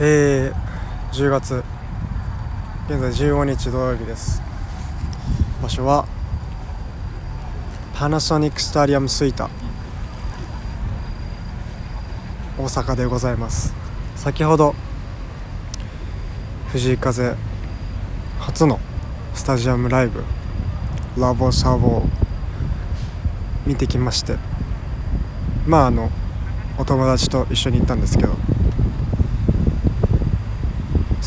えー、10月現在15日土曜日です場所はパナソニックスタリアムスイタ大阪でございます。先ほど藤井風初のスタジアムライブラボサボを見てきましてまああのお友達と一緒に行ったんですけど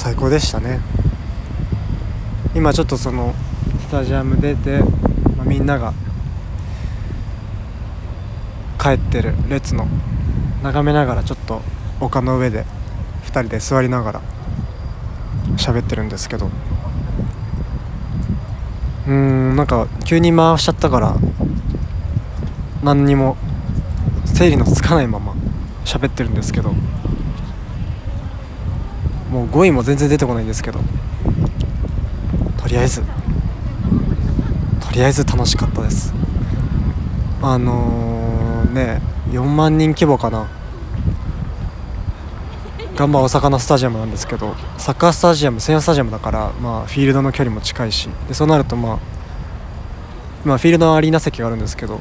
最高でしたね。今ちょっとそのスタジアム出て、まあ、みんなが帰ってる列の眺めながらちょっと丘の上で2人で座りながら喋ってるんですけど。うーんなんか急に回しちゃったから何にも整理のつかないまま喋ってるんですけど。もう語彙も全然出てこないんですけど。とりあえず。とりあえず楽しかったです。あのー、ね4万人規模かな。ガンバ大阪のスタジアムなんですけどサッカースタジアム専用スタジアムだから、まあ、フィールドの距離も近いし。でそうなると、まあ、まあフィールドのアリーナ席があるんですけど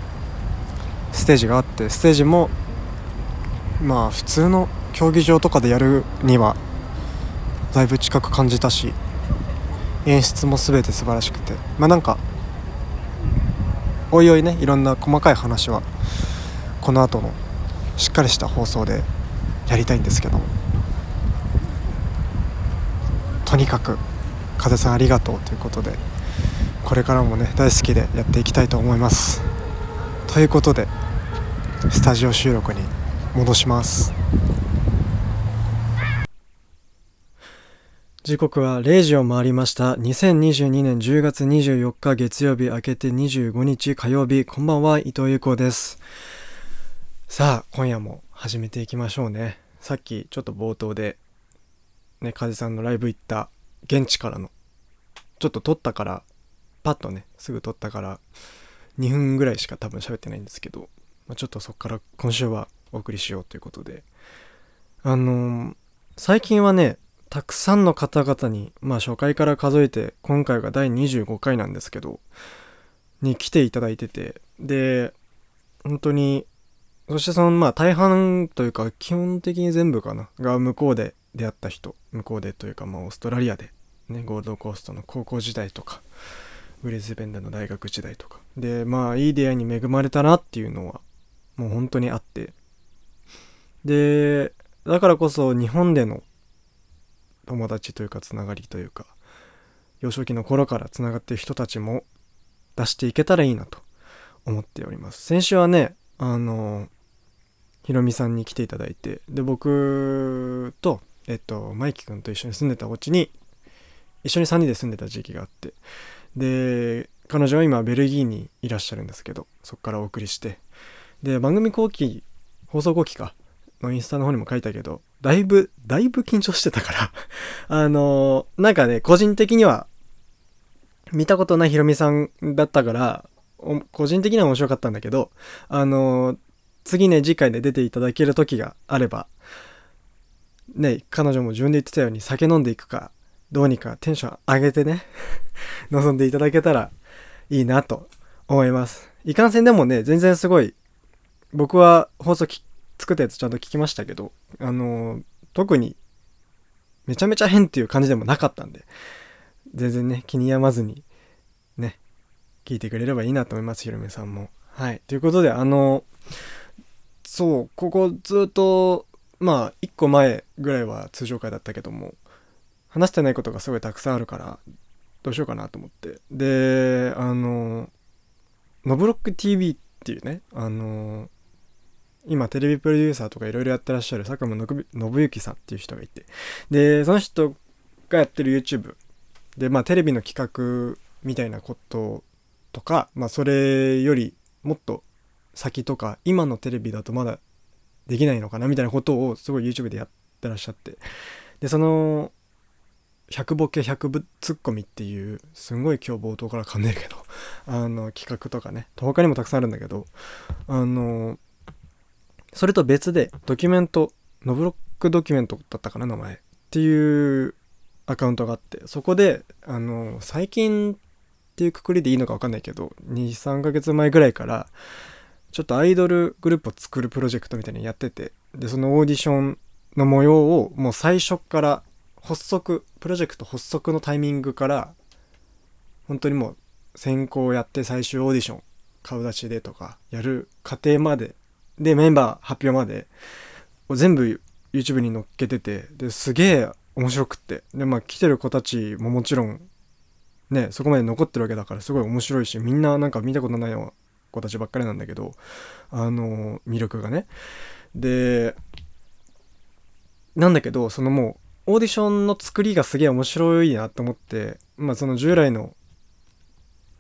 ステージがあってステージもまあ普通の競技場とかでやるにはだいぶ近く感じたし演出も全て素晴らしくて。まあなんかおいおいねいろんな細かい話はこの後のしっかりした放送でやりたいんですけどとにかく風さんありがとうということでこれからもね大好きでやっていきたいと思います。ということでスタジオ収録に戻します。時刻は0時を回りました。2022年10月24日月曜日明けて25日火曜日。こんばんは伊藤優子です。さあ今夜も始めていきましょうね。さっきちょっと冒頭でね風さんのライブ行った現地からのちょっと撮ったからパッとねすぐ撮ったから2分ぐらいしか多分喋ってないんですけど、まあ、ちょっとそっから今週はお送りしようということで。あのー、最近はねたくさんの方々に、まあ初回から数えて、今回が第25回なんですけど、に来ていただいてて、で、本当に、そしてその、まあ大半というか、基本的に全部かな、が向こうで出会った人、向こうでというか、まあオーストラリアで、ね、ゴールドコーストの高校時代とか、ブリスベンでの大学時代とか。で、まあいい出会いに恵まれたなっていうのは、もう本当にあって。で、だからこそ日本での友達というかつながりというか幼少期の頃からつながってる人たちも出していけたらいいなと思っております。先週はねあのひろみさんに来ていただいてで僕とえっとマイキ君と一緒に住んでたお家に一緒に3人で住んでた時期があってで彼女は今ベルギーにいらっしゃるんですけどそこからお送りしてで番組後期放送後期かのインスタの方にも書いたけどだいぶ、だいぶ緊張してたから あのー、なんかね、個人的には、見たことないヒロミさんだったから、個人的には面白かったんだけど、あのー、次ね、次回で出ていただける時があれば、ね、彼女も自分で言ってたように酒飲んでいくか、どうにかテンション上げてね 望んでいただけたらいいなと思います。いかんせんでもね、全然すごい、僕は放送聞作ったやつちゃんと聞きましたけど、あのー、特にめちゃめちゃ変っていう感じでもなかったんで、全然ね、気に病まずに、ね、聞いてくれればいいなと思います、ひろめさんも。はい。ということで、あの、そう、ここずっと、まあ、1個前ぐらいは通常回だったけども、話してないことがすごいたくさんあるから、どうしようかなと思って。で、あの、ノブロック TV っていうね、あの今テレビプロデューサーとかいろいろやってらっしゃる佐久間信之さんっていう人がいて。でその人がやってる YouTube でまあテレビの企画みたいなこととかまあそれよりもっと先とか今のテレビだとまだできないのかなみたいなことをすごい YouTube でやってらっしゃって。でその100ボケ100ツッコミっていうすんごい今日冒頭から噛んでるけどあの企画とかね他にもたくさんあるんだけどあのそれと別で、ドキュメント、ノブロックドキュメントだったかな、名前。っていうアカウントがあってそこであの最近っていうくくりでいいのか分かんないけど23ヶ月前ぐらいからちょっとアイドルグループを作るプロジェクトみたいにやっててでそのオーディションの模様をもう最初から発足プロジェクト発足のタイミングから本当にもう先行やって最終オーディション顔出しでとかやる過程まででメンバー発表まで全部 YouTube に載っけててですげえ面白くって。でまあ来てる子たちももちろんねそこまで残ってるわけだからすごい面白いしみんななんか見たことないような子たちばっかりなんだけどあの魅力がね。でなんだけどそのもうオーディションの作りがすげえ面白いなと思ってまあその従来の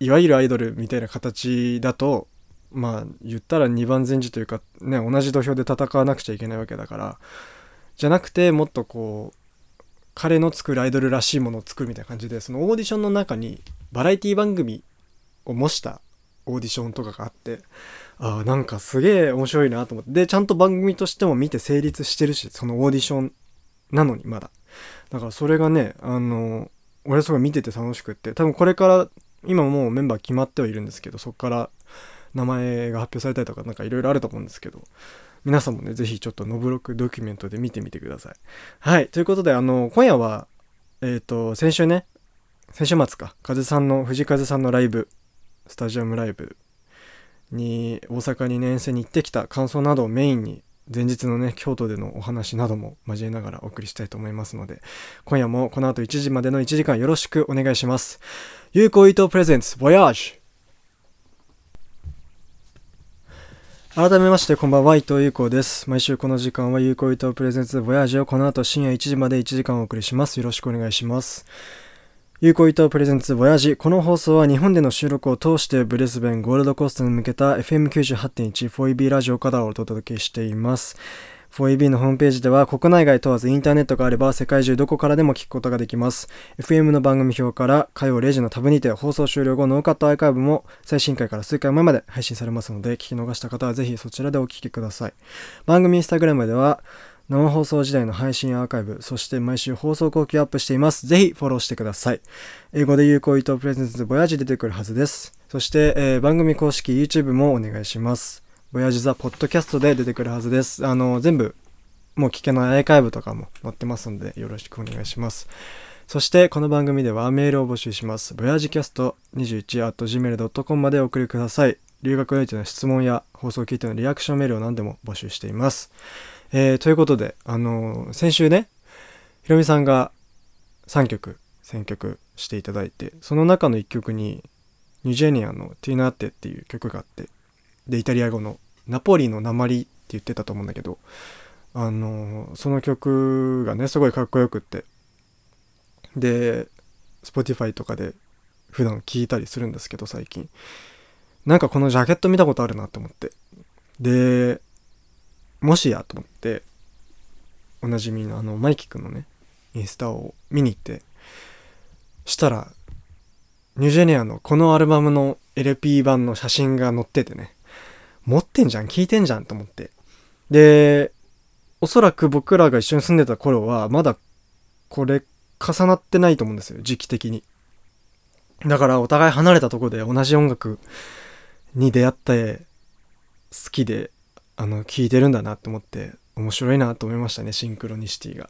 いわゆるアイドルみたいな形だとまあ言ったら二番前時というかね同じ土俵で戦わなくちゃいけないわけだからじゃなくてもっとこう彼の作るアイドルらしいものを作るみたいな感じでそのオーディションの中にバラエティ番組を模したオーディションとかがあってああなんかすげえ面白いなと思ってでちゃんと番組としても見て成立してるしそのオーディションなのにまだ。だからそれがねあの俺すごい見てて楽しくって多分これから今もうメンバー決まってはいるんですけどそこから名前が発表されたりとかなんかいろいろあると思うんですけど皆さんもね、ぜひちょっとノブロックドキュメントで見てみてください。はい。ということで、あの、今夜は、えっ、ー、と、先週ね、先週末か、風さんの、藤風さんのライブ、スタジアムライブに、大阪に遠征に行ってきた感想などをメインに、前日のね、京都でのお話なども交えながらお送りしたいと思いますので、今夜もこの後1時までの1時間よろしくお願いします。有効伊藤プレゼンツ、ボヤージュ改めましてこんばんは伊藤優子です。毎週この時間は有効伊藤プレゼンツボヤージをこの後深夜1時まで1時間お送りします。よろしくお願いします。有効伊藤プレゼンツボヤージこの放送は日本での収録を通してブレスベンゴールドコーストに向けた FM98.1 4EB ラジオからお届けしています。4EB のホームページでは国内外問わずインターネットがあれば世界中どこからでも聞くことができます。FM の番組表から火曜0時のタブにて放送終了後ノーカットアーカイブも最新回から数回前まで配信されますので聞き逃した方はぜひそちらでお聞きください。番組インスタグラムでは生放送時代の配信アーカイブ、そして毎週放送後期アップしています。ぜひフォローしてください。英語で有効伊藤プレゼンツボヤージ出てくるはずです。そして、えー、番組公式 YouTube もお願いします。ボヤジザポッドキャストで出てくるはずです。あの、全部、もう聞けないアーカイブとかも載ってますので、よろしくお願いします。そして、この番組ではメールを募集します。ボヤジキャスト21 at gmail.com までお送りください。留学においての質問や放送を聞いてのリアクションメールを何でも募集しています。えー、ということで、あのー、先週ね、ひろみさんが3曲選曲していただいて、その中の1曲に、ニュージェニアのティーナーテっていう曲があって、で、イタリア語のナポリの鉛って言ってたと思うんだけど、あのその曲がね、すごいかっこよくって。で、Spotify とかで普段聴いたりするんですけど、最近。なんかこのジャケット見たことあるなって思って。で、もしやと思って、おなじみのあの、マイキ君のね、インスタを見に行って、したら、ニュージェニアのこのアルバムの LP 版の写真が載っててね、持ってんじゃん、聞いてんじゃんと思って。で、おそらく僕らが一緒に住んでた頃は、まだこれ重なってないと思うんですよ、時期的に。だからお互い離れたとこで同じ音楽に出会って好きで、あの、聴いてるんだなって思って面白いなと思いましたね、シンクロニシティが。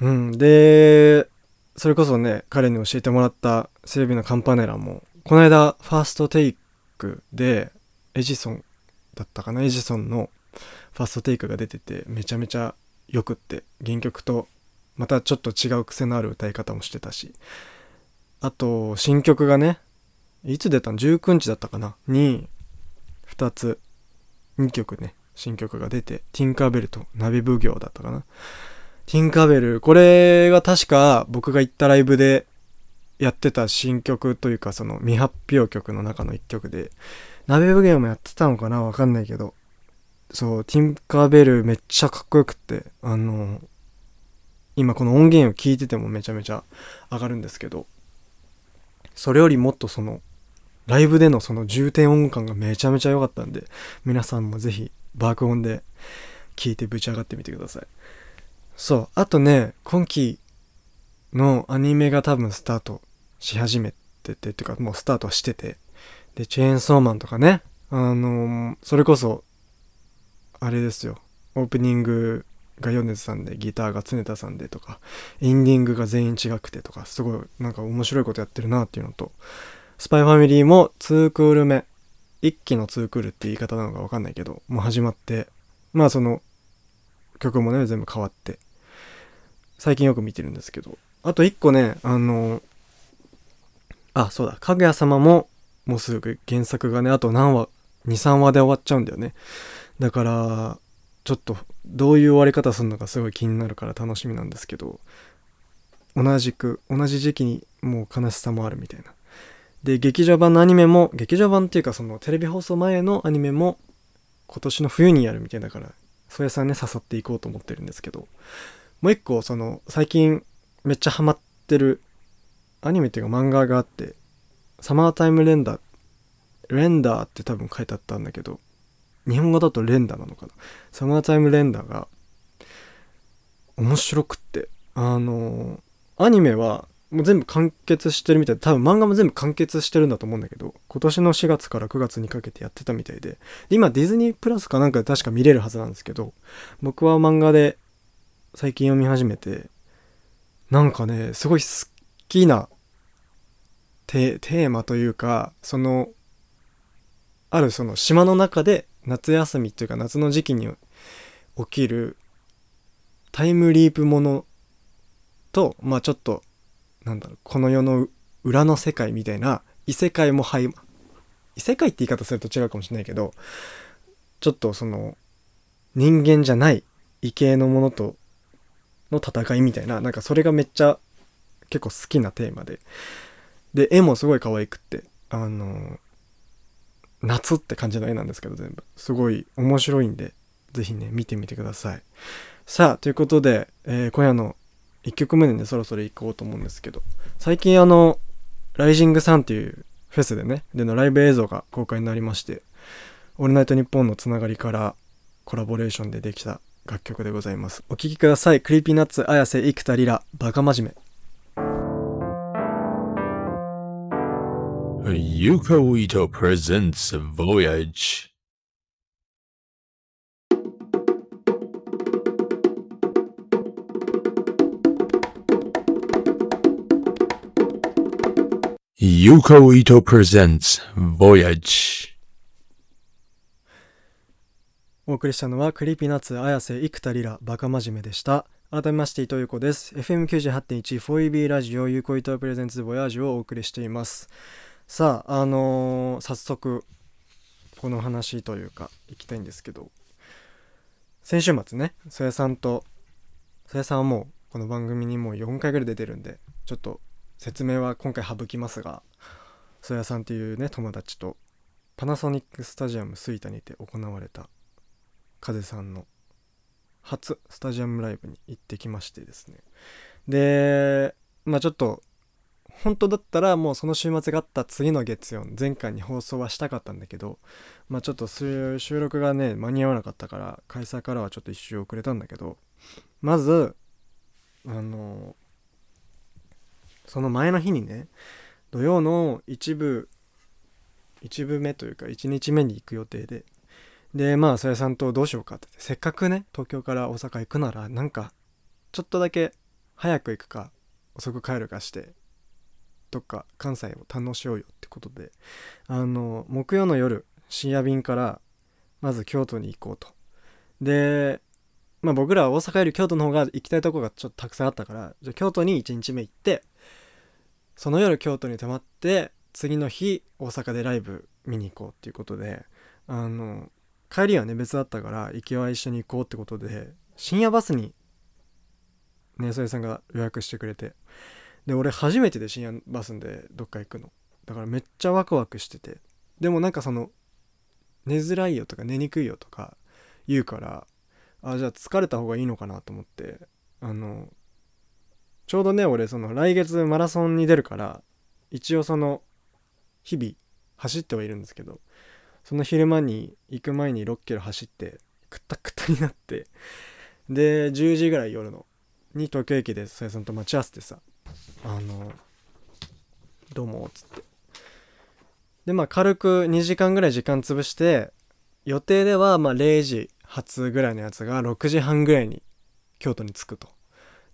うん。で、それこそね、彼に教えてもらったセレビのカンパネラも、この間、ファーストテイクで、エジソンだったかなエジソンのファーストテイクが出ててめちゃめちゃよくって原曲とまたちょっと違う癖のある歌い方もしてたしあと新曲がねいつ出たの？19日だったかな？に2つ2曲ね新曲が出てティンカーベルとナビ奉行だったかな？ティンカーベルこれが確か僕が行ったライブでやってた新曲というかその未発表曲の中の1曲で鍋奉行もやってたのかなわかんないけど、そう、ティンカーベルめっちゃかっこよくって、あの、今この音源を聞いててもめちゃめちゃ上がるんですけど、それよりもっとその、ライブでのその重点音感がめちゃめちゃ良かったんで、皆さんもぜひ爆音で聞いてぶち上がってみてください。そう、あとね、今季のアニメが多分スタートし始めててっていうかもうスタートしてて。でチェーンソーマンとかね。あのそれこそあれですよ。オープニングが米津さんでギターが常田さんでとかエンディングが全員違くてとかすごいなんか面白いことやってるなっていうのとスパイファミリーも2クール目。一期の2クールって言い方なのか分かんないけどもう始まってまあその曲もね全部変わって。最近よく見てるんですけど。あと一個ねあのあそうだ。かぐや様ももうすぐ原作がねあと何話23話で終わっちゃうんだよね。だからちょっとどういう終わり方するのかすごい気になるから楽しみなんですけど同じく同じ時期にもう悲しさもあるみたいな。で劇場版のアニメも劇場版っていうかそのテレビ放送前のアニメも今年の冬にやるみたいだからそやさんね誘っていこうと思ってるんですけど。もう一個その最近めっちゃハマってるアニメっていうか漫画があってサマータイムレンダーレンダーって多分書いてあったんだけど日本語だとレンダーなのかな？サマータイムレンダーが面白くってあのアニメはもう全部完結してるみたいで多分漫画も全部完結してるんだと思うんだけど今年の4月から9月にかけてやってたみたいで今ディズニープラスかなんかで確か見れるはずなんですけど僕は漫画で最近読み始めてなんかねすごい好きなテーマというかそのあるその島の中で夏休みっていうか夏の時期に起きるタイムリープものとまあちょっとなんだろうこの世の裏の世界みたいな異世界も入異世界って言い方すると違うかもしれないけどちょっとその人間じゃない異形のものとの戦いみたいななんかそれがめっちゃ結構好きなテーマで。で絵もすごい可愛くってあの夏って感じの絵なんですけど全部。すごい面白いんで是非ね見てみてください。さあということで、えー、今夜の1曲目でねそろそろ行こうと思うんですけど最近あのライジングサンっていうフェスでねでのライブ映像が公開になりまして「オールナイトニッポン」のつながりからコラボレーションでできた楽曲でございます。お聴きください。クリーピーナッツ綾瀬生田リラバカ真面目。Yuko Ito presents Voyage. Yuko Ito presents Voyage. お送りしたのはクリーピーナッツ綾瀬生田リラバカ真面目でした改めまして伊藤優子です FM98.1 4EB ラジオ Yuko Ito presents Voyage をお送りしていますさああのー、早速この話というか行きたいんですけど。先週末ね曽谷さんと曽谷さんはもうこの番組にもう4回ぐらい出てるんでちょっと説明は今回省きますが曽谷さんっていうね友達とパナソニックスタジアム吹田にて行われた風さんの初スタジアムライブに行ってきましてですね。でまあちょっと本当だったらもうその週末があった次の月曜前回に放送はしたかったんだけどまあちょっと収録がね間に合わなかったから開催からはちょっと一周遅れたんだけどまずあのその前の日にね土曜の一部一部目というか1日目に行く予定ででまあそやさんとどうしようかってせっかくね東京から大阪行くならなんかちょっとだけ早く行くか遅く帰るかしてどっか関西を堪能しようよってことであの木曜の夜深夜便からまず京都に行こうと。でまあ僕らは大阪より京都の方が行きたいとこがちょっとたくさんあったからじゃ京都に1日目行ってその夜京都に泊まって次の日大阪でライブ見に行こうっていうことであの帰りはね別だったから行きは一緒に行こうってことで深夜バスにねそれさんが予約してくれてで俺初めてで深夜バスでどっか行くの。だからめっちゃワクワクしてて。でもなんかその寝づらいよとか寝にくいよとか言うからあじゃあ疲れた方がいいのかなと思ってあのちょうどね俺その来月マラソンに出るから一応その日々走ってはいるんですけどその昼間に行く前に6キロ走ってくったくたになってで10時ぐらい夜のに東京駅でさやさんと待ち合わせてさあのどうもっつって。でまあ軽く2時間ぐらい時間潰して予定ではまあ0時発ぐらいのやつが6時半ぐらいに京都に着くと。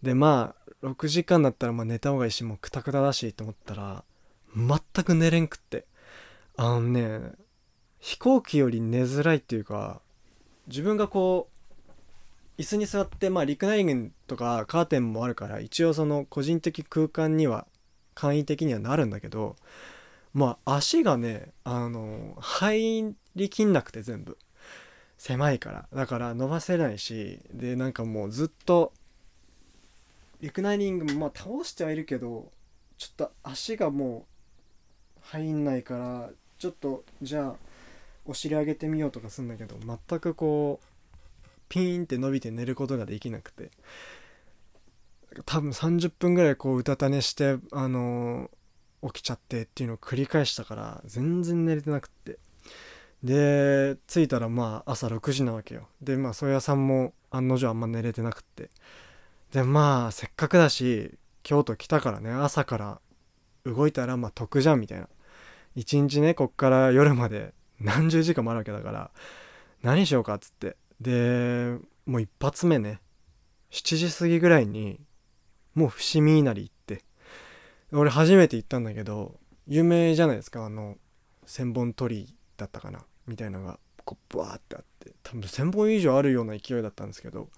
でまあ6時間だったらまあ寝た方がいいしもうクタクタだしと思ったら全く寝れんくって。あのね飛行機より寝づらいっていうか自分がこう椅子に座ってまあリクナイニングとかカーテンもあるから一応その個人的空間には簡易的にはなるんだけどまあ足がねあの入りきんなくて全部。狭いから。だから伸ばせないしでなんかもうずっとリクナイニングもまあ倒してはいるけどちょっと足がもう入んないからちょっとじゃあお尻上げてみようとかするんだけど全くこうピーンって伸びて寝ることができなくて。多分30分ぐらいこううたた寝してあのー起きちゃってっていうのを繰り返したから全然寝れてなくって。で着いたらまあ朝6時なわけよ。でまあ宗谷さんも案の定あんま寝れてなくって。でまあせっかくだし京都来たからね朝から動いたらまあ得じゃんみたいな。一日ねこっから夜まで何十時間もあるわけだから何しようかっつって。でもう一発目ね7時過ぎぐらいにもう伏見稲荷行って俺初めて行ったんだけど有名じゃないですかあの千本鳥居だったかなみたいなのがこうブワーってあって多分1,000本以上あるような勢いだったんですけど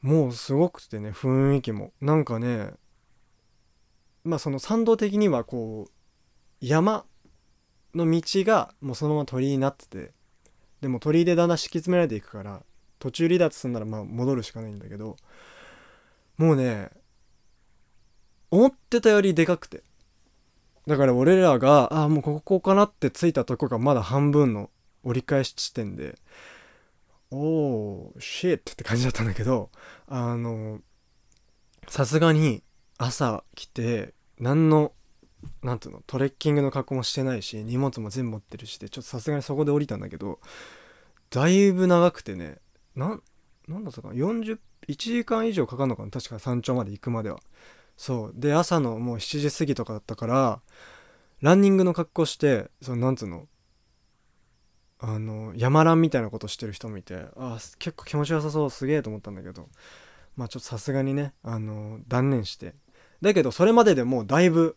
もうすごくてね雰囲気も。なんかねまあその参道的にはこう山の道がもうそのまま鳥居になっててでも鳥居でだんだん敷き詰められていくから途中離脱するならまあ戻るしかないんだけどもうね思ってたよりでかくて。だから俺らがあもうここかなって着いたとこがまだ半分の折り返し地点でおーシェッって感じだったんだけどあのさすがに朝来て何のなんていうのトレッキングの格好もしてないし荷物も全部持ってるしでちょっとさすがにそこで降りたんだけどだいぶ長くてねななんだったかな41時間以上かかるのかな確か山頂まで行くまでは。そう。で朝のもう7時過ぎとかだったからランニングの格好してそのなんつうのあの山ランみたいなことしてる人もいてあ結構気持ちよさそうすげえと思ったんだけどまあちょっとさすがにねあの断念して。だけどそれまででもうだいぶ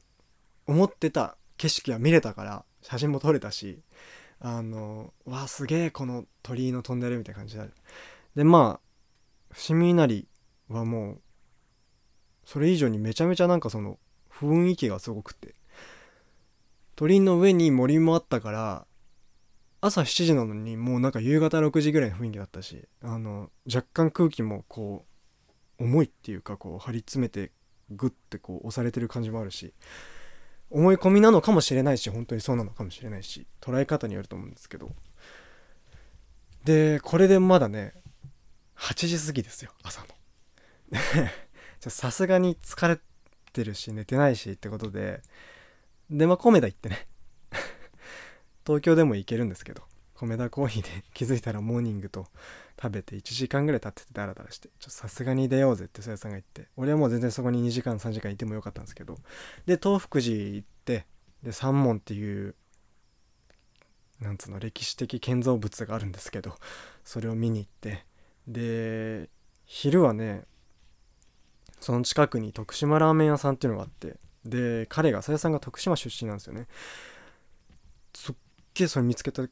思ってた景色は見れたから写真も撮れたしあのわあすげえこの鳥居のトンネルみたいな感じで。でまあ伏見稲荷はもうそれ以上にめちゃめちゃなんかその雰囲気がすごくて。鳥居の上に森もあったから朝7時なのにもうなんか夕方6時ぐらいの雰囲気だったしあの若干空気もこう重いっていうかこう張り詰めてグッてこう押されてる感じもあるし。思い込みなのかもしれないし本当にそうなのかもしれないし捉え方によると思うんですけど。でこれでまだね8時過ぎですよ朝の。さすがに疲れてるし寝てないしってことで。でまあコメダ行ってね。東京でも行けるんですけど米田コーヒーで気づいたらモーニングと食べて1時間ぐらい経っててダラダラしてちょっとさすがに出ようぜってそやさんが言って俺はもう全然そこに2時間3時間いてもよかったんですけどで東福寺行ってで三門っていうなんつうの歴史的建造物があるんですけどそれを見に行ってで昼はねその近くに徳島ラーメン屋さんっていうのがあってで彼がさやさんが徳島出身なんですよね。すっげえそれ見つけた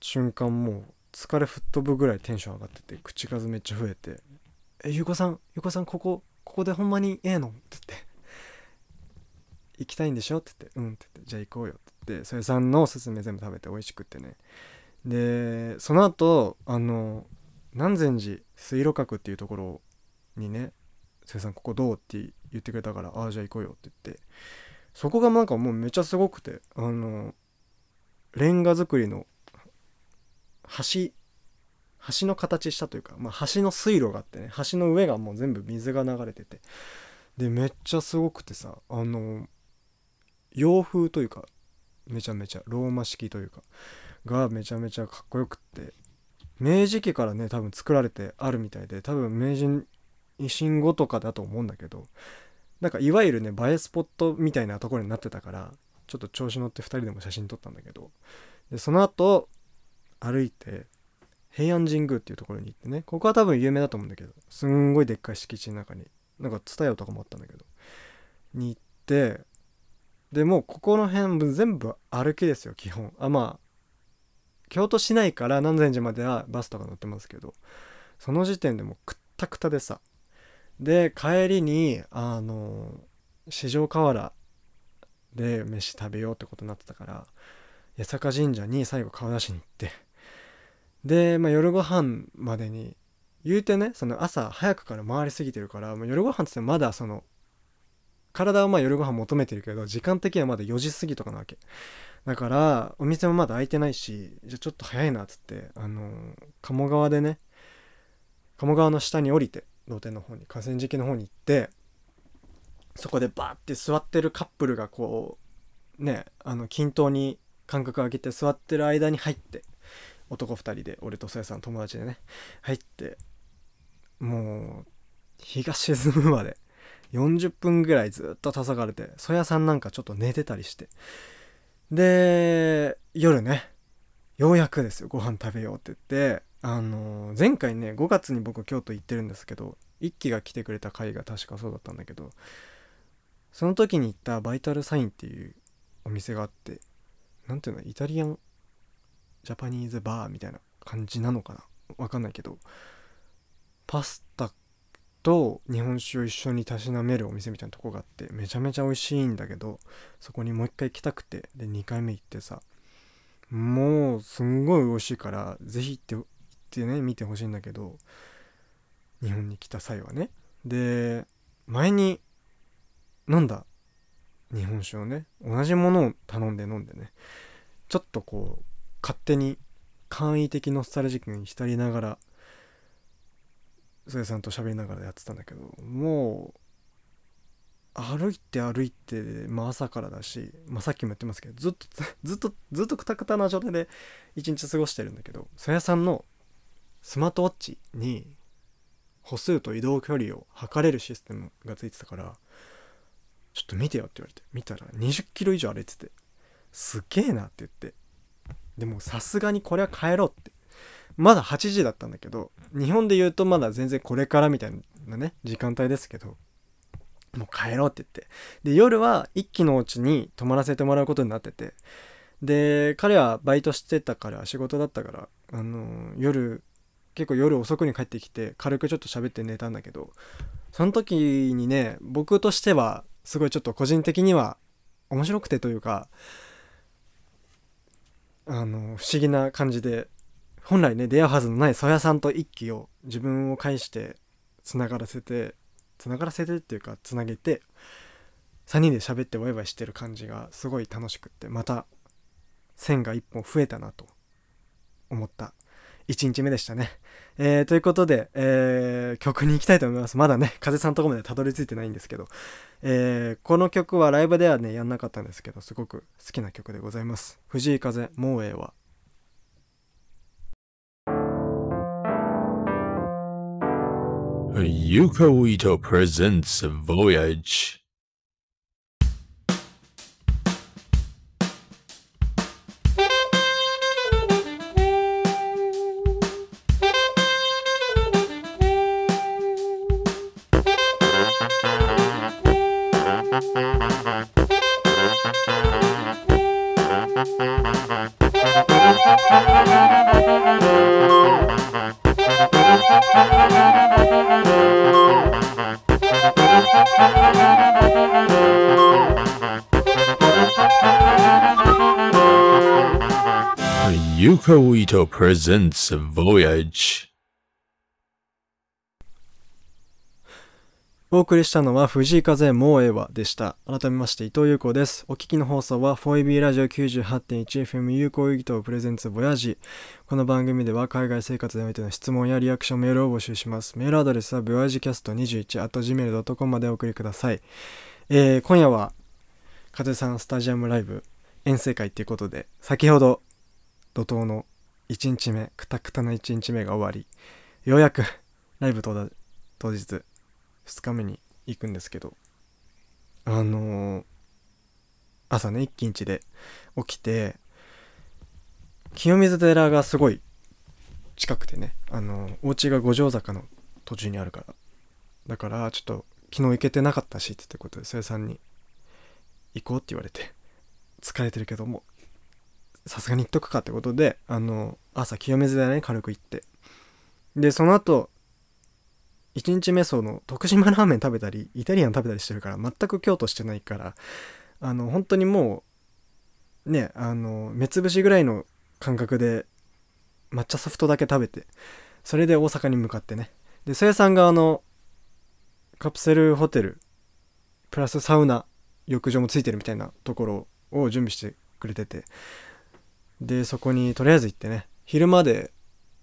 瞬間もう疲れ吹っ飛ぶぐらいテンション上がってて口数めっちゃ増えて「えゆうこさんゆうこさんここここでほんまにええの?」って言って「行きたいんでしょ?」って言って「うん」って言って「じゃあ行こうよ」って言ってそれさんのおすすめ全部食べて美味しくってねでその後あの南禅寺水路閣っていうところにね「それさんここどう?」って言ってくれたから「ああじゃあ行こうよ」って言ってそこがなんかもうめっちゃすごくてあのレンガ造りの橋橋の形したというか、まあ、橋の水路があってね橋の上がもう全部水が流れてて。でめっちゃすごくてさあの洋風というかめちゃめちゃローマ式というかがめちゃめちゃかっこよくって。明治期からね多分作られてあるみたいで多分明治維新後とかだと思うんだけどなんかいわゆるね映えスポットみたいなところになってたからちょっと調子乗って2人でも写真撮ったんだけど。でその後歩いて平安神宮っていうところに行ってねここは多分有名だと思うんだけどすんごいでっかい敷地の中になんか蔦屋とかもあったんだけどに行ってでもうここの辺全部歩きですよ基本。あまあ京都市内から南禅寺まではバスとか乗ってますけどその時点でもうくったくたでさ。で帰りにあの四条河原で飯食べようってことになってたから八坂神社に最後顔出しに行ってで、まあ、夜ご飯までに言うてねその朝早くから回りすぎてるからもう夜ご飯っつってまだその体はまあ夜ご飯求めてるけど時間的にはまだ4時過ぎとかなわけ。だからお店もまだ開いてないしじゃあちょっと早いなっつってあの鴨川でね鴨川の下に降りて露天の方に河川敷の方に行ってそこでバーって座ってるカップルがこうねあの均等に間隔を空けて座ってる間に入って男2人で俺とそやさん友達でね。入ってもう日が沈むまで。40分ぐらいずっと黄昏れてそやさんなんかちょっと寝てたりして。で夜ね。ようやくですよ。ご飯食べようって言って。あの前回ね5月に僕京都行ってるんですけど一輝が来てくれた回が確かそうだったんだけどその時に行ったバイタルサインっていうお店があって何ていうのイタリアンジャパニーズバーみたいな感じなのかな？わかんないけどパスタと日本酒を一緒にたしなめるお店みたいなとこがあってめちゃめちゃ美味しいんだけどそこにもう一回行きたくてで2回目行ってさもうすんごい美味しいから是非行って行ってね見てほしいんだけど日本に来た際はね。で前に飲んだ？日本酒をね同じものを頼んで飲んでね。ちょっとこう勝手に簡易的ノスタルジックに浸りながらそやさんと喋りながらやってたんだけどもう歩いて歩いて、まあ、朝からだし、まあ、さっきも言ってますけどずっと ずっとずっとくたくたな状態で一日過ごしてるんだけどそやさんのスマートウォッチに歩数と移動距離を測れるシステムがついてたからちょっと見てよって言われて見たら20キロ以上歩いててすげえなって言ってでもさすがにこれは帰ろうって。まだ8時だったんだけど日本で言うとまだ全然これからみたいなね時間帯ですけどもう帰ろうって言って。で夜は一期のうちに泊まらせてもらうことになってて。で彼はバイトしてたから仕事だったからあの夜結構夜遅くに帰ってきて軽くちょっと喋って寝たんだけどその時にね僕としてはすごいちょっと個人的には面白くてというかあの不思議な感じで本来ね出会うはずのない曽谷さんと一輝を自分を介してつながらせてつながらせてっていうかつなげて3人で喋ってワイワイしてる感じがすごい楽しくってまた線が1本増えたなと思った1日目でしたね。えー、ということで、えー、曲に行きたいと思います。まだね、風さんとこまでたどり着いてないんですけど、えー、この曲はライブではね、やんなかったんですけど、すごく好きな曲でございます。藤井風、もうええわ。Yuko Ito presents Voyage. Yuko Ito presents Voyage. お送りしたのは藤井風もうええわでした。改めまして伊藤優子です。お聞きの放送は 4EB ラジオ 98.1FM 有効意図プレゼンツボヤジこの番組では海外生活においての質問やリアクションメールを募集します。メールアドレスはボヤジキャスト21 at gmail.com までお送りください。えー、今夜は風さんスタジアムライブ遠征会ということで、先ほど怒涛の1日目くたくたな1日目が終わりようやくライブ当日2日目に行くんですけどあのー朝ね一気日で起きて清水寺がすごい近くてねあのーお家が五条坂の途中にあるから。だからちょっと昨日行けてなかったしってことでそやさんに行こうって言われて疲れてるけどもさすがに行っとくかってことであの朝清水寺に軽く行って。でその後1日目その徳島ラーメン食べたりイタリアン食べたりしてるから全く京都してないからあの本当にもうねあの目つぶしぐらいの感覚で抹茶ソフトだけ食べてそれで大阪に向かってね。でそやさんがあのカプセルホテルプラスサウナ浴場もついてるみたいなところを準備してくれててでそこにとりあえず行ってね昼まで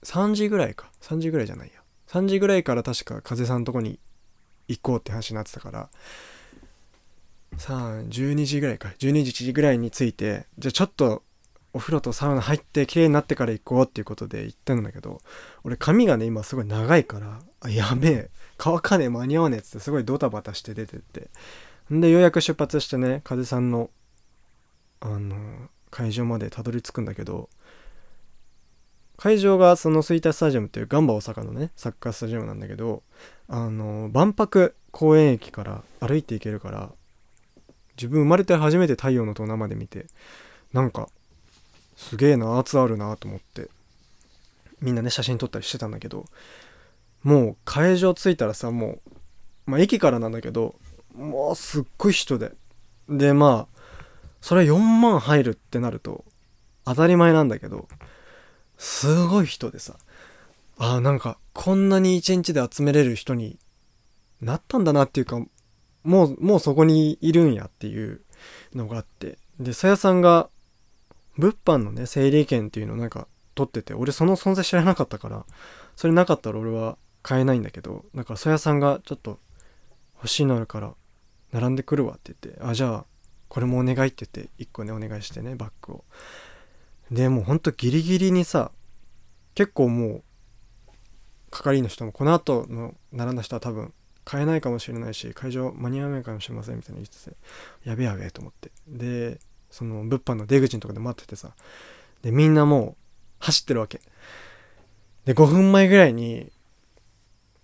3時ぐらいか。3時ぐらいじゃないや。3時ぐらいから確か風さんのとこに行こうって話になってたから。さあ12時ぐらいか。12時1時ぐらいに着いてじゃあちょっとお風呂とサウナ入って綺麗になってから行こうっていうことで行ったんだけど俺髪がね今すごい長いからやべえ。乾かねえ間に合わねえっつってすごいドタバタして出てって。んでようやく出発してね風さんのあの会場までたどり着くんだけど会場がその吹田スタジアムっていうガンバ大阪のねサッカースタジアムなんだけどあの万博公園駅から歩いて行けるから自分生まれて初めて太陽の塔生で見てなんかすげえな圧あるなと思ってみんなね写真撮ったりしてたんだけどもう会場着いたらさもうまあ駅からなんだけどもうすっごい人で。でまあそれ4万入るってなると当たり前なんだけどすごい人でさ。あーなんかこんなに一日で集めれる人になったんだなっていうかもうもうそこにいるんやっていうのがあって。でさやさんが物販のね整理券っていうのをなんか取ってて俺その存在知らなかったからそれなかったら俺は買えないんだけどだからさやさんがちょっと欲しいのあるから並んでくるわって言ってあじゃあこれもお願いって言って1個ねお願いしてねバッグを。でもうほんとギリギリにさ結構もう係員の人もこの後の並んだ人は多分買えないかもしれないし会場間に合わないかもしれませんみたいな言っててやべやべと思って。でその物販の出口のとこで待っててさでみんなもう走ってるわけ。で5分前ぐらいに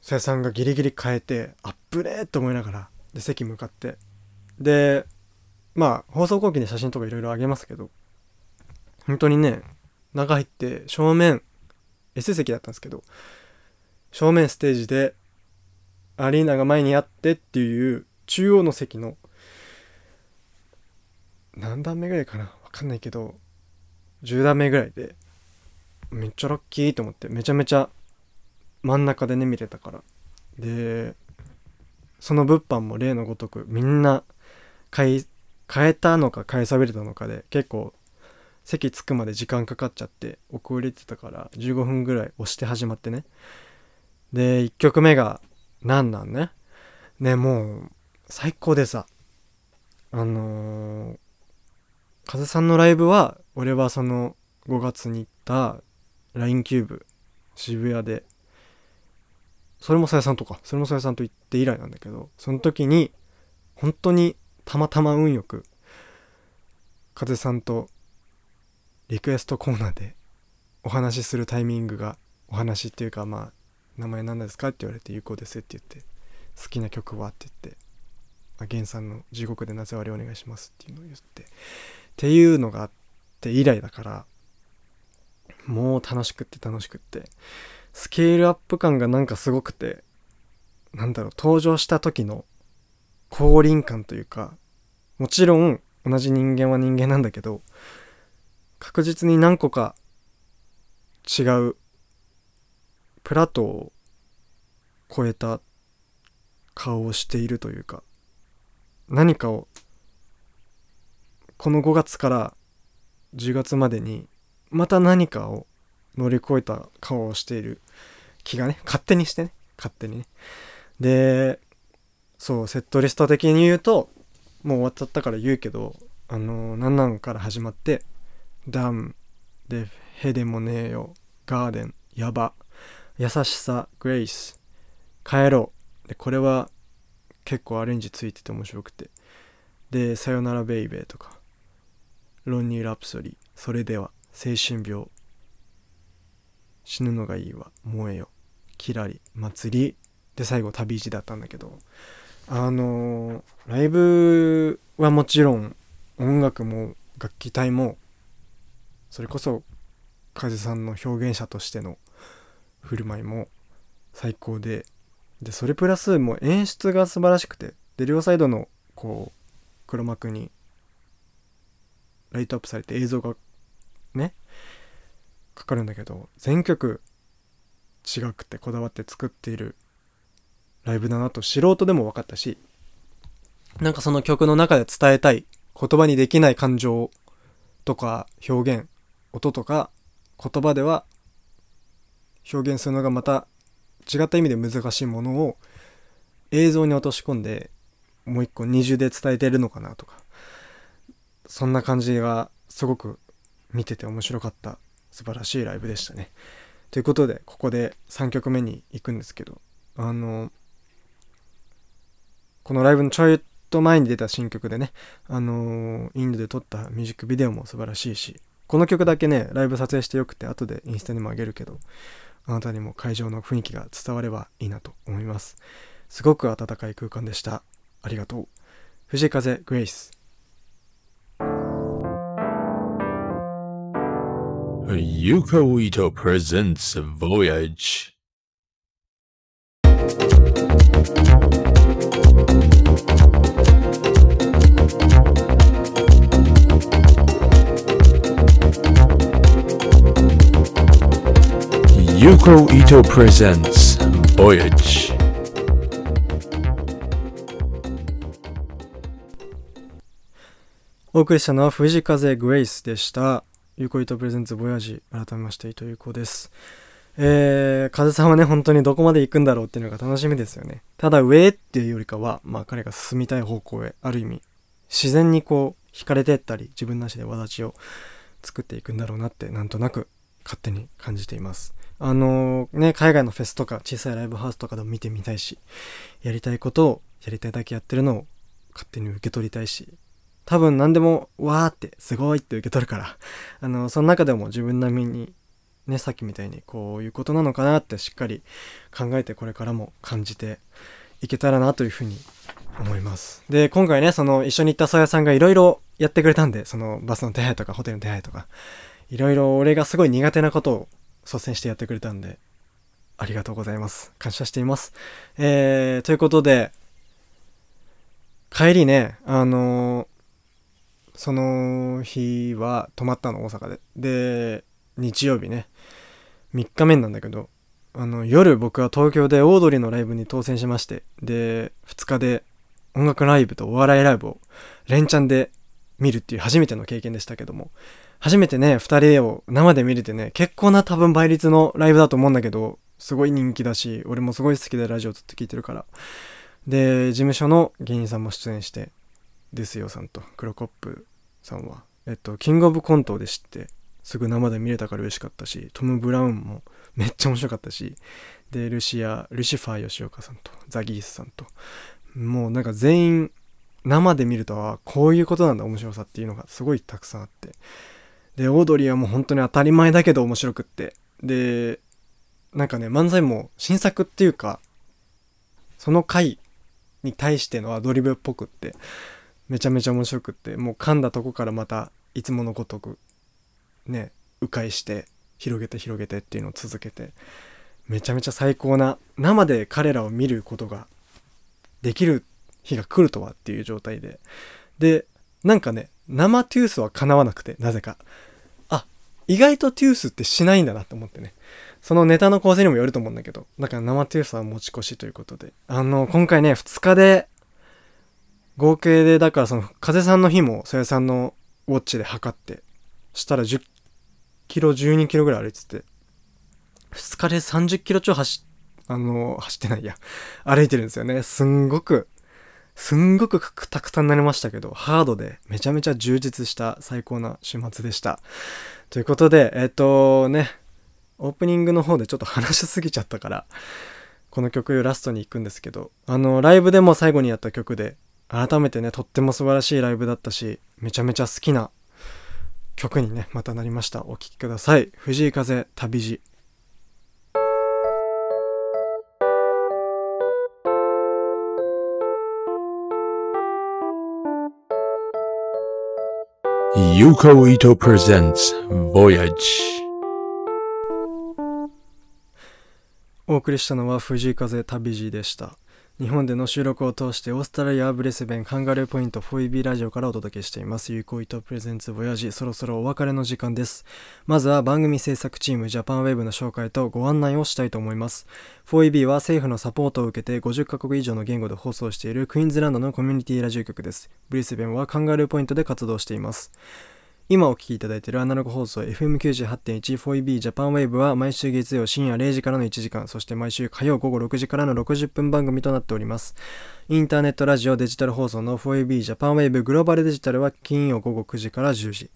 さやさんがギリギリ変えてあっぶねーと思いながらで席向かって。でまあ放送後期で写真とかいろいろあげますけど本当にね中入って正面 S 席だったんですけど正面ステージでアリーナが前にあってっていう中央の席の何段目ぐらいかなわかんないけど10段目ぐらいでめっちゃラッキーと思ってめちゃめちゃ真ん中でね見れたから。でその物販も例のごとくみんな買い変えたのか買いさびれたのかで結構席着くまで時間かかっちゃって遅れてたから15分ぐらい押して始まってね。で1曲目が「なんなんね」ねもう最高でさ。あのー、風さんのライブは俺はその5月に行った LINE キューブ渋谷で。それもさやさんとか。それもさやさんと行って以来なんだけどその時に本当にたまたま運よく風さんとリクエストコーナーでお話しするタイミングがお話っていうかまあ名前何ですかって言われて有効ですって言って好きな曲はって言ってまあ源さんの「地獄でなぜ割りお願いします」っていうのを言ってっていうのがあって以来だからもう楽しくって楽しくってスケールアップ感がなんかすごくてなんだろう登場した時の降臨感というかもちろん同じ人間は人間なんだけど確実に何個か違うプラトを超えた顔をしているというか何かをこの5月から10月までにまた何かを乗り越えた顔をしている気がね勝手にしてね勝手にね。でそうセットリスト的に言うともう終わっちゃったから言うけどあのなんなんから始まってダムでヘでもねえよ。ガーデン。やば優しさ。グレイス。帰ろう。でこれは結構アレンジついてて面白くて。で「さよならベイベー」とか「ロンニー・ラプソディ」「それでは」「精神病」「死ぬのがいいわ」「燃えよ」「キラリ」「祭り」で最後旅路だったんだけど。あのーライブはもちろん。音楽も楽器隊もそれこそ風さんの表現者としての振る舞いも最高ででそれプラスもう演出が素晴らしくてで両サイドのこう黒幕にライトアップされて映像がねかかるんだけど全曲違くてこだわって作っているライブだなと素人でも分かったしなんかその曲の中で伝えたい言葉にできない感情とか表現音とか言葉では表現するのがまた違った意味で難しいものを映像に落とし込んでもう一個二重で伝えてるのかなとかそんな感じがすごく見てて面白かった素晴らしいライブでしたね。ということでここで3曲目に行くんですけどあのこのライブのちょいと前に出た新曲でねあのインドで撮ったミュージックビデオも素晴らしいしこの曲だけねライブ撮影してよくて後でインスタにもあげるけどあなたにも会場の雰囲気が伝わればいいなと思います。すごく温かい空間でした。ありがとう。藤風グレイス。Yuko Ito presents Voyage. Yuko Ito presents Voyage. お送りしたのは藤風グレイスでした。ゆうこいとプレゼンツボヤジ改めまして伊藤優子です。えー、風さんはね、本当にどこまで行くんだろうっていうのが楽しみですよね。ただ上っていうよりかは、まあ彼が進みたい方向へ、ある意味、自然にこう、惹かれてったり、自分なしで輪立ちを作っていくんだろうなって、なんとなく勝手に感じています。あのね、海外のフェスとか小さいライブハウスとかでも見てみたいし、やりたいことをやりたいだけやってるのを勝手に受け取りたいし、多分何でもわーってすごいって受け取るからあのその中でも自分なりにねさっきみたいにこういうことなのかなってしっかり考えてこれからも感じていけたらなというふうに思います。で今回ねその一緒に行ったソヤさんがいろいろやってくれたんでそのバスの手配とかホテルの手配とかいろいろ俺がすごい苦手なことを率先してやってくれたんでありがとうございます。感謝しています。えー、ということで帰りねあのーその日は泊まったの大阪で。で日曜日ね3日目なんだけどあの夜僕は東京でオードリーのライブに当選しましてで2日で音楽ライブとお笑いライブを連チャンで見るっていう初めての経験でしたけども初めてね2人を生で見れてね結構な多分倍率のライブだと思うんだけどすごい人気だし俺もすごい好きでラジオずっと聞いてるから。で事務所の芸人さんも出演してですよさんとクロコップさんは。えっとキングオブコントで知ってすぐ生で見れたから嬉しかったしトム・ブラウンもめっちゃ面白かったしでルシアルシファー吉岡さんとザギースさんと。もうなんか全員生で見るとはこういうことなんだ面白さっていうのがすごいたくさんあって。でオードリーはもう本当に当たり前だけど面白くって。でなんかね漫才も新作っていうかその回に対してのアドリブっぽくってめちゃめちゃ面白くってもう噛んだとこからまたいつものごとくね迂回して広げて広げてっていうのを続けてめちゃめちゃ最高な生で彼らを見ることができる日が来るとはっていう状態で。でなんかね生トゥースは叶わなくてなぜか。あ意外とトゥースってしないんだなと思ってね。そのネタの構成にもよると思うんだけどだから生トゥースは持ち越しということで。あの今回ね2日で合計でだからその風さんの日もそやさんのウォッチで測ってしたら10キロ12キロぐらい歩いてて2日で30キロ超走あの走ってないや。歩いてるんですよね。すんごくすんごくくたくたになりましたけどハードでめちゃめちゃ充実した最高な週末でした。ということでえっ、とねオープニングの方でちょっと話しすぎちゃったからこの曲ラストに行くんですけどあのライブでも最後にやった曲で改めてねとっても素晴らしいライブだったしめちゃめちゃ好きな曲にねまたなりました。お聴きください。藤井風旅路。Yuko Ito presents Voyage. お送りしたのは藤井風旅路でした日本での収録を通してオーストラリアブレスベンカンガルーポイント 4EB ラジオからお届けしています。有効糸プレゼンツボヤジそろそろお別れの時間です。まずは番組制作チームジャパンウェブの紹介とご案内をしたいと思います。4EB は政府のサポートを受けて50カ国以上の言語で放送しているクイーンズランドのコミュニティラジオ局です。ブリスベンはカンガルーポイントで活動しています。今お聞きいただいているアナログ放送 FM98.14EB ジャパンウェーブは毎週月曜深夜0時からの1時間、そして毎週火曜午後6時からの60分番組となっております。インターネットラジオデジタル放送の 4EB ジャパンウェーブグローバルデジタルは金曜午後9時から10時。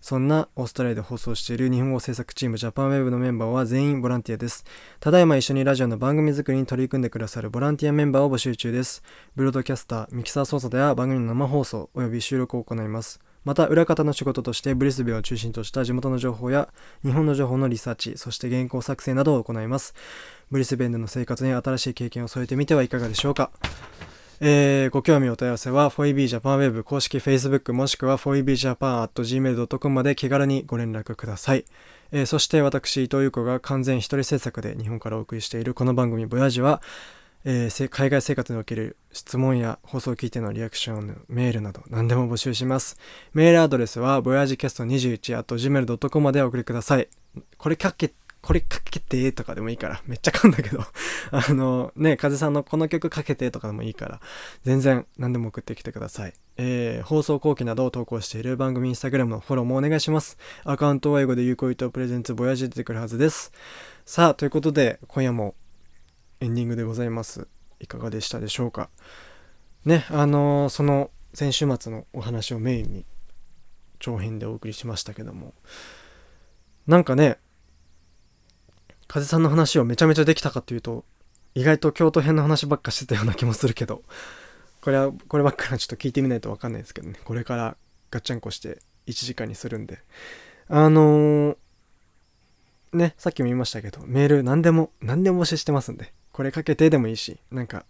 そんなオーストラリアで放送している日本語制作チームジャパンウェブのメンバーは全員ボランティアです。ただいま一緒にラジオの番組作りに取り組んでくださるボランティアメンバーを募集中です。ブロードキャスター、ミキサー操作では番組の生放送及び収録を行います。また裏方の仕事としてブリスベンを中心とした地元の情報や日本の情報のリサーチそして原稿作成などを行います。ブリスベンでの生活に新しい経験を添えてみてはいかがでしょうか。えー、ご興味お問い合わせは 4EB Japan Web 公式 Facebook もしくは 4EBJapan.gmail.com まで気軽にご連絡ください、えーそして私伊藤優子が完全一人制作で日本からお送りしているこの番組ボヤージはえー海外生活における質問や放送を聞いてのリアクションのメールなど何でも募集します。メールアドレスは voyagecast21.gmail.com までお送りください。これかけ、これかけてとかでもいいから、めっちゃ噛んだけど、あのね、風さんのこの曲かけてとかでもいいから、全然何でも送ってきてください。えー放送後期などを投稿している番組インスタグラムのフォローもお願いします。アカウントは英語で有効糸プレゼンツボヤジ出てくるはずです。さあ、ということで、今夜もエンディングでございます。いかがでしたでしょうか？ね、あのーその先週末のお話をメインに長編でお送りしましたけども、なんかね、風さんの話をめちゃめちゃできたかというと、意外と京都編の話ばっかしてたような気もするけど、これは、こればっかりはちょっと聞いてみないとわかんないですけどね、これからガッチャンコして1時間にするんで、あのーね、さっきも言いましたけど、メール何でも、何でも募集してますんで、これかけてでもいいし、なんか、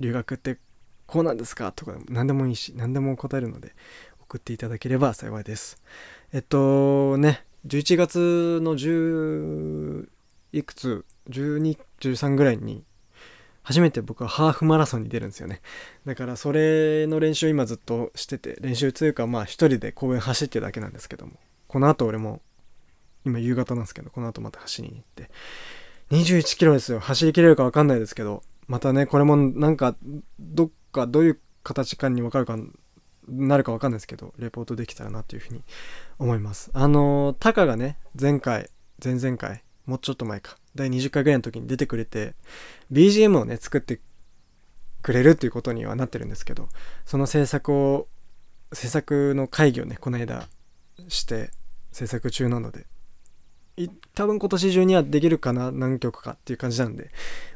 留学ってこうなんですかとか何でもいいし、何でも答えるので、送っていただければ幸いです。えっとね、11月の10いくつ、12、13ぐらいに、初めて僕はハーフマラソンに出るんですよね。だからそれの練習今ずっとしてて、練習というかまあ一人で公園走ってるだけなんですけども、この後俺も今夕方なんですけど、この後また走りに行って、21キロですよ。走りきれるか分かんないですけど、またね、これもなんか、どっかどういう形かに分かるか、なるか分かんないですけど、レポートできたらなというふうに思います。あのー、タカがね、前回、前々回、もうちょっと前か、第20回ぐらいの時に出てくれて、BGM をね、作ってくれるっていうことにはなってるんですけど、その制作を、制作の会議をね、この間して、制作中なので、多分今年中にはできるかな何曲かっていう感じなんで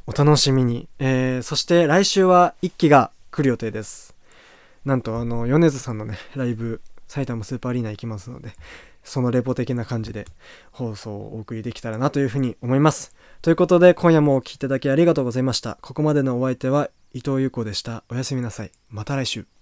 お楽しみに、えー、そして来週は1期が来る予定です。なんとあの米津さんのねライブ埼玉スーパーアリーナ行きますのでそのレポ的な感じで放送をお送りできたらなというふうに思います。ということで今夜もお聴きいただきありがとうございました。ここまでのお相手は伊藤優子でした。おやすみなさい。また来週。